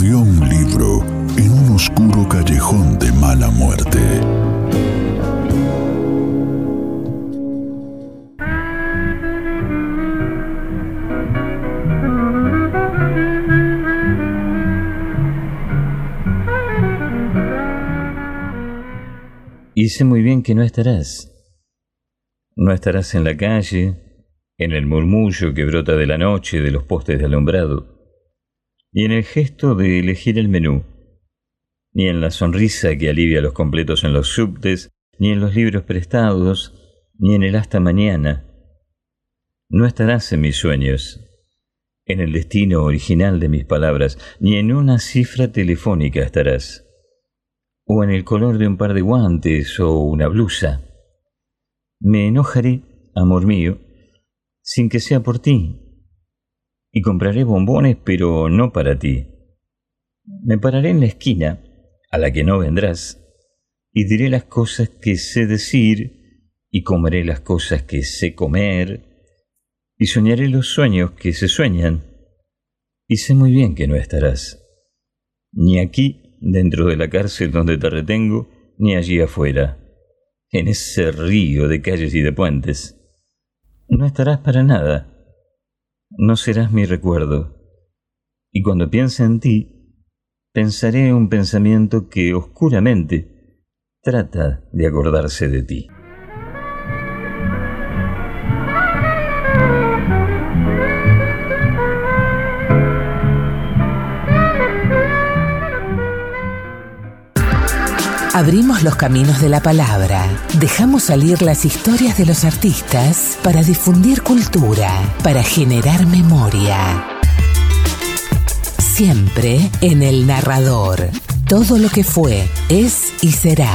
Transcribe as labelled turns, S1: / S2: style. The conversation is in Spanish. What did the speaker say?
S1: Me mordió un libro en un oscuro callejón de mala muerte.
S2: Y sé muy bien que no estarás. No estarás en la calle, en el murmullo que brota de la noche de los postes de alumbrado, ni en el gesto de elegir el menú, ni en la sonrisa que alivia los completos en los subtes, ni en los libros prestados, ni en el hasta mañana. No estarás en mis sueños, en el destino original de mis palabras, ni en una cifra telefónica estarás, o en el color de un par de guantes o una blusa. Me enojaré, amor mío, sin que sea por ti, y compraré bombones, pero no para ti. Me pararé en la esquina, a la que no vendrás, y diré las cosas que sé decir, y comeré las cosas que sé comer, y soñaré los sueños que se sueñan, y sé muy bien que no estarás, ni aquí, dentro de la cárcel donde te retengo, ni allí afuera, en ese río de calles y de puentes. No estarás para nada, no serás mi recuerdo, y cuando piense en ti, pensaré un pensamiento que oscuramente trata de acordarse de ti.
S3: Abrimos los caminos de la palabra, dejamos salir las historias de los artistas para difundir cultura, para generar memoria. Siempre en el narrador. Todo lo que fue, es y será.